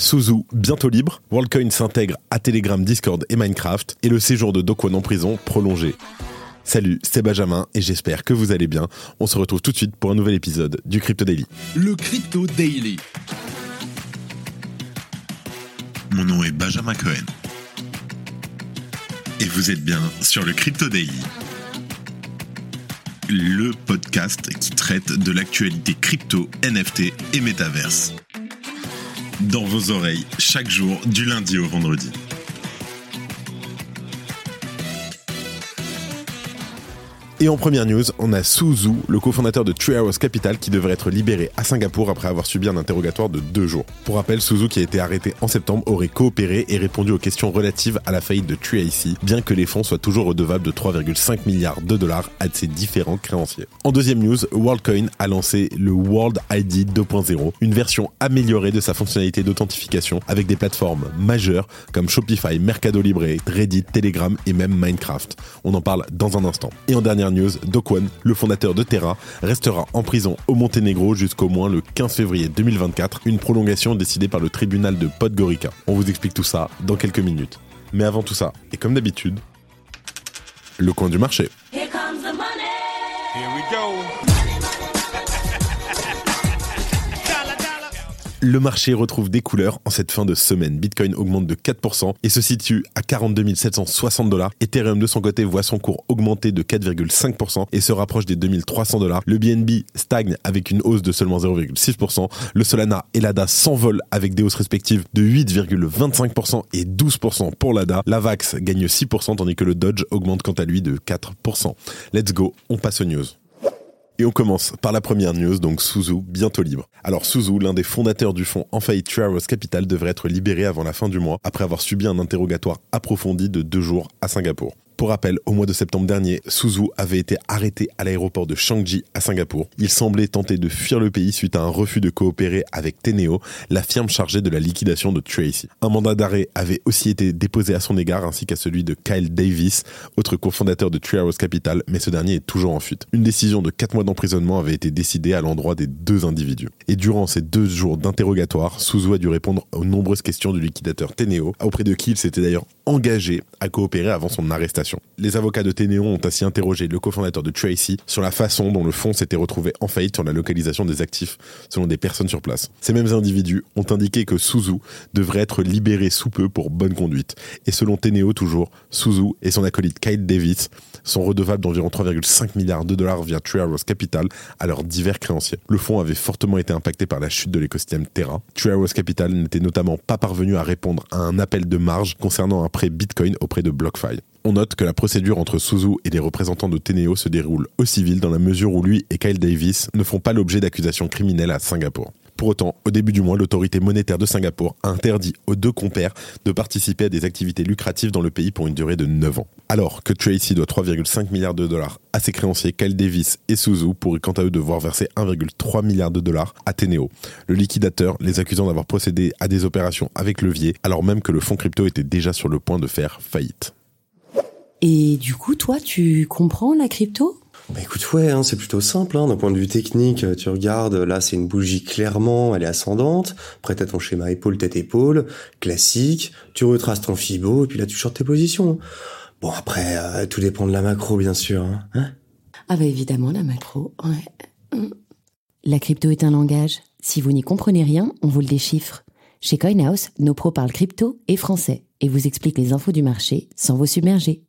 Suzu bientôt libre, WorldCoin s'intègre à Telegram, Discord et Minecraft, et le séjour de Dokwon en prison prolongé. Salut, c'est Benjamin et j'espère que vous allez bien. On se retrouve tout de suite pour un nouvel épisode du Crypto Daily. Le Crypto Daily. Mon nom est Benjamin Cohen. Et vous êtes bien sur le Crypto Daily. Le podcast qui traite de l'actualité crypto, NFT et métaverse dans vos oreilles chaque jour du lundi au vendredi. Et en première news, on a Suzu, le cofondateur de House Capital, qui devrait être libéré à Singapour après avoir subi un interrogatoire de deux jours. Pour rappel, Suzu, qui a été arrêté en septembre, aurait coopéré et répondu aux questions relatives à la faillite de TreeIC, bien que les fonds soient toujours redevables de 3,5 milliards de dollars à ses différents créanciers. En deuxième news, WorldCoin a lancé le World ID 2.0, une version améliorée de sa fonctionnalité d'authentification avec des plateformes majeures comme Shopify, Mercado Libre, Reddit, Telegram et même Minecraft. On en parle dans un instant. Et en dernière news, Dokwon, le fondateur de Terra, restera en prison au Monténégro jusqu'au moins le 15 février 2024, une prolongation décidée par le tribunal de Podgorica. On vous explique tout ça dans quelques minutes. Mais avant tout ça, et comme d'habitude, le coin du marché. Here comes the money. Here we go. Le marché retrouve des couleurs en cette fin de semaine. Bitcoin augmente de 4% et se situe à 42 760 dollars. Ethereum de son côté voit son cours augmenter de 4,5% et se rapproche des 2300 dollars. Le BNB stagne avec une hausse de seulement 0,6%. Le Solana et l'ADA s'envolent avec des hausses respectives de 8,25% et 12% pour l'ADA. La VAX gagne 6% tandis que le Dodge augmente quant à lui de 4%. Let's go, on passe aux news. Et on commence par la première news, donc Suzu, bientôt libre. Alors Suzu, l'un des fondateurs du fonds en faillite Capital, devrait être libéré avant la fin du mois, après avoir subi un interrogatoire approfondi de deux jours à Singapour. Pour rappel, au mois de septembre dernier, Suzu avait été arrêté à l'aéroport de Changi à Singapour. Il semblait tenter de fuir le pays suite à un refus de coopérer avec Teneo, la firme chargée de la liquidation de Tracy. Un mandat d'arrêt avait aussi été déposé à son égard ainsi qu'à celui de Kyle Davis, autre cofondateur de Treehouse Capital, mais ce dernier est toujours en fuite. Une décision de 4 mois d'emprisonnement avait été décidée à l'endroit des deux individus. Et durant ces deux jours d'interrogatoire, Suzu a dû répondre aux nombreuses questions du liquidateur Teneo, auprès de qui il s'était d'ailleurs engagé à coopérer avant son arrestation. Les avocats de Teneo ont ainsi interrogé le cofondateur de Tracy sur la façon dont le fonds s'était retrouvé en faillite sur la localisation des actifs selon des personnes sur place. Ces mêmes individus ont indiqué que Suzu devrait être libéré sous peu pour bonne conduite. Et selon Teneo toujours, Suzu et son acolyte Kyle Davis sont redevables d'environ 3,5 milliards de dollars via Treehouse Capital à leurs divers créanciers. Le fonds avait fortement été impacté par la chute de l'écosystème Terra. Treehouse Capital n'était notamment pas parvenu à répondre à un appel de marge concernant un prêt Bitcoin auprès de BlockFi. On note que la procédure entre Suzu et les représentants de Teneo se déroule au civil dans la mesure où lui et Kyle Davis ne font pas l'objet d'accusations criminelles à Singapour. Pour autant, au début du mois, l'autorité monétaire de Singapour a interdit aux deux compères de participer à des activités lucratives dans le pays pour une durée de 9 ans. Alors que Tracy doit 3,5 milliards de dollars à ses créanciers, Kyle Davis et Suzu pourraient quant à eux devoir verser 1,3 milliard de dollars à Teneo. Le liquidateur les accusant d'avoir procédé à des opérations avec levier, alors même que le fonds crypto était déjà sur le point de faire faillite. Et du coup, toi, tu comprends la crypto? Bah écoute, ouais, hein, c'est plutôt simple. Hein, D'un point de vue technique, euh, tu regardes, là c'est une bougie clairement, elle est ascendante. Après t'as ton schéma épaule tête épaule, classique. Tu retraces ton fibo et puis là tu shortes tes positions. Bon après, euh, tout dépend de la macro bien sûr. Hein. Hein? Ah bah évidemment, la macro, ouais. Mm. La crypto est un langage. Si vous n'y comprenez rien, on vous le déchiffre. Chez CoinHouse, nos pros parlent crypto et français et vous expliquent les infos du marché sans vous submerger.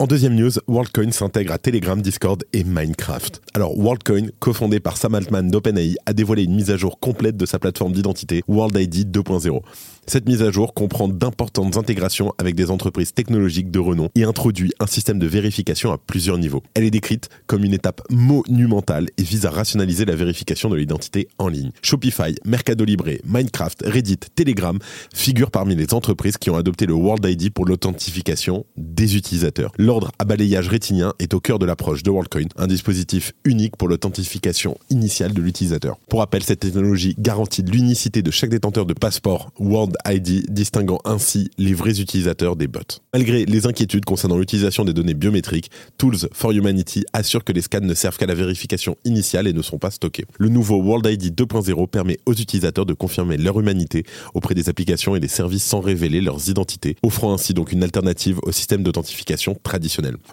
En deuxième news, WorldCoin s'intègre à Telegram, Discord et Minecraft. Alors WorldCoin, cofondé par Sam Altman d'OpenAI, a dévoilé une mise à jour complète de sa plateforme d'identité World ID 2.0. Cette mise à jour comprend d'importantes intégrations avec des entreprises technologiques de renom et introduit un système de vérification à plusieurs niveaux. Elle est décrite comme une étape monumentale et vise à rationaliser la vérification de l'identité en ligne. Shopify, Mercado Libre, Minecraft, Reddit, Telegram figurent parmi les entreprises qui ont adopté le World ID pour l'authentification des utilisateurs. L'ordre à balayage rétinien est au cœur de l'approche de WorldCoin, un dispositif unique pour l'authentification initiale de l'utilisateur. Pour rappel, cette technologie garantit l'unicité de chaque détenteur de passeport World ID, distinguant ainsi les vrais utilisateurs des bots. Malgré les inquiétudes concernant l'utilisation des données biométriques, Tools for Humanity assure que les scans ne servent qu'à la vérification initiale et ne sont pas stockés. Le nouveau World ID 2.0 permet aux utilisateurs de confirmer leur humanité auprès des applications et des services sans révéler leurs identités, offrant ainsi donc une alternative au système d'authentification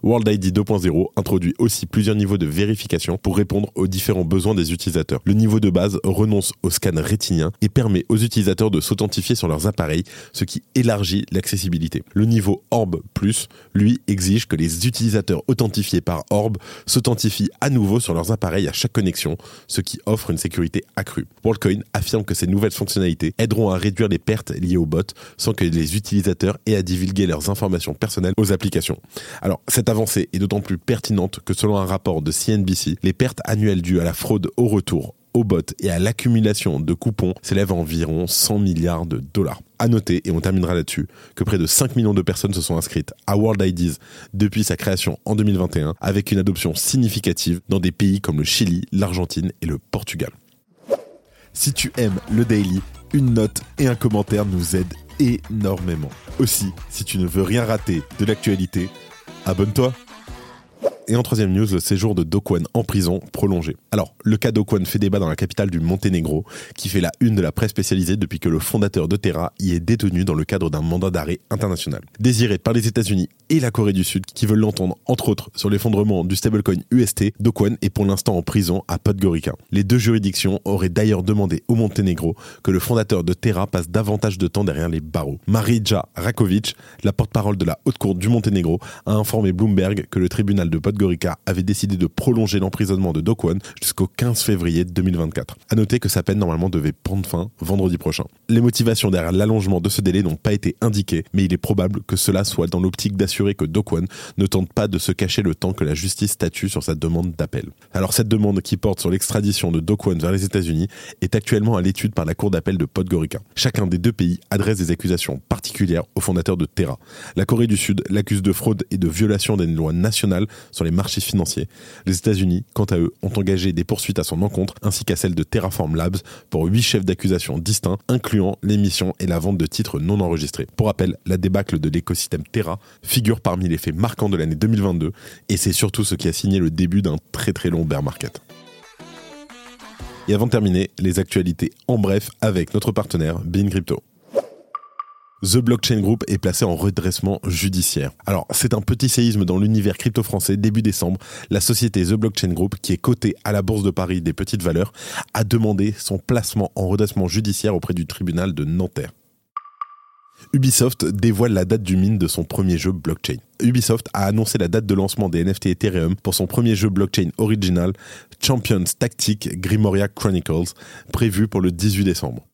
World ID 2.0 introduit aussi plusieurs niveaux de vérification pour répondre aux différents besoins des utilisateurs. Le niveau de base renonce au scan rétinien et permet aux utilisateurs de s'authentifier sur leurs appareils, ce qui élargit l'accessibilité. Le niveau Orb Plus, lui, exige que les utilisateurs authentifiés par Orb s'authentifient à nouveau sur leurs appareils à chaque connexion, ce qui offre une sécurité accrue. WorldCoin affirme que ces nouvelles fonctionnalités aideront à réduire les pertes liées aux bots sans que les utilisateurs aient à divulguer leurs informations personnelles aux applications. Alors, cette avancée est d'autant plus pertinente que selon un rapport de CNBC, les pertes annuelles dues à la fraude au retour aux bots et à l'accumulation de coupons s'élèvent à environ 100 milliards de dollars. À noter, et on terminera là-dessus, que près de 5 millions de personnes se sont inscrites à World IDs depuis sa création en 2021, avec une adoption significative dans des pays comme le Chili, l'Argentine et le Portugal. Si tu aimes le daily, une note et un commentaire nous aident énormément. Aussi, si tu ne veux rien rater de l'actualité, abonne-toi. Et en troisième news, le séjour de Dokwan en prison prolongé. Alors, le cas Dokwan fait débat dans la capitale du Monténégro, qui fait la une de la presse spécialisée depuis que le fondateur de Terra y est détenu dans le cadre d'un mandat d'arrêt international. Désiré par les États-Unis et la Corée du Sud, qui veulent l'entendre, entre autres, sur l'effondrement du stablecoin UST, Dokwan est pour l'instant en prison à Podgorica. Les deux juridictions auraient d'ailleurs demandé au Monténégro que le fondateur de Terra passe davantage de temps derrière les barreaux. Marija Rakovic, la porte-parole de la Haute Cour du Monténégro, a informé Bloomberg que le tribunal de Podgorica avait décidé de prolonger l'emprisonnement de Dokwan jusqu'au 15 février 2024. À noter que sa peine normalement devait prendre fin vendredi prochain. Les motivations derrière l'allongement de ce délai n'ont pas été indiquées, mais il est probable que cela soit dans l'optique d'assurer que Dokwan ne tente pas de se cacher le temps que la justice statue sur sa demande d'appel. Alors cette demande qui porte sur l'extradition de Dokwan vers les États-Unis est actuellement à l'étude par la cour d'appel de Podgorica. Chacun des deux pays adresse des accusations particulières au fondateur de Terra. La Corée du Sud l'accuse de fraude et de violation des lois nationales les marchés financiers. Les États-Unis, quant à eux, ont engagé des poursuites à son encontre ainsi qu'à celle de Terraform Labs pour huit chefs d'accusation distincts, incluant l'émission et la vente de titres non enregistrés. Pour rappel, la débâcle de l'écosystème Terra figure parmi les faits marquants de l'année 2022 et c'est surtout ce qui a signé le début d'un très très long bear market. Et avant de terminer, les actualités en bref avec notre partenaire Bean Crypto. The Blockchain Group est placé en redressement judiciaire. Alors, c'est un petit séisme dans l'univers crypto français. Début décembre, la société The Blockchain Group, qui est cotée à la Bourse de Paris des petites valeurs, a demandé son placement en redressement judiciaire auprès du tribunal de Nanterre. Ubisoft dévoile la date du mine de son premier jeu blockchain. Ubisoft a annoncé la date de lancement des NFT Ethereum pour son premier jeu blockchain original, Champions Tactic Grimoria Chronicles, prévu pour le 18 décembre.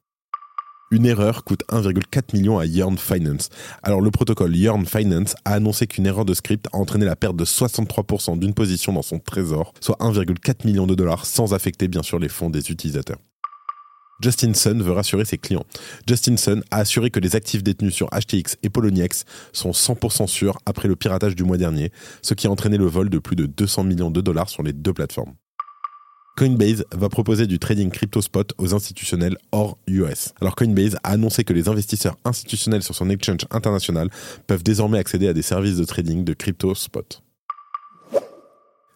Une erreur coûte 1,4 million à Yearn Finance. Alors le protocole Yearn Finance a annoncé qu'une erreur de script a entraîné la perte de 63% d'une position dans son trésor, soit 1,4 million de dollars sans affecter bien sûr les fonds des utilisateurs. Justin Sun veut rassurer ses clients. Justin Sun a assuré que les actifs détenus sur HTX et Poloniex sont 100% sûrs après le piratage du mois dernier, ce qui a entraîné le vol de plus de 200 millions de dollars sur les deux plateformes. Coinbase va proposer du trading crypto spot aux institutionnels hors US. Alors Coinbase a annoncé que les investisseurs institutionnels sur son exchange international peuvent désormais accéder à des services de trading de crypto spot.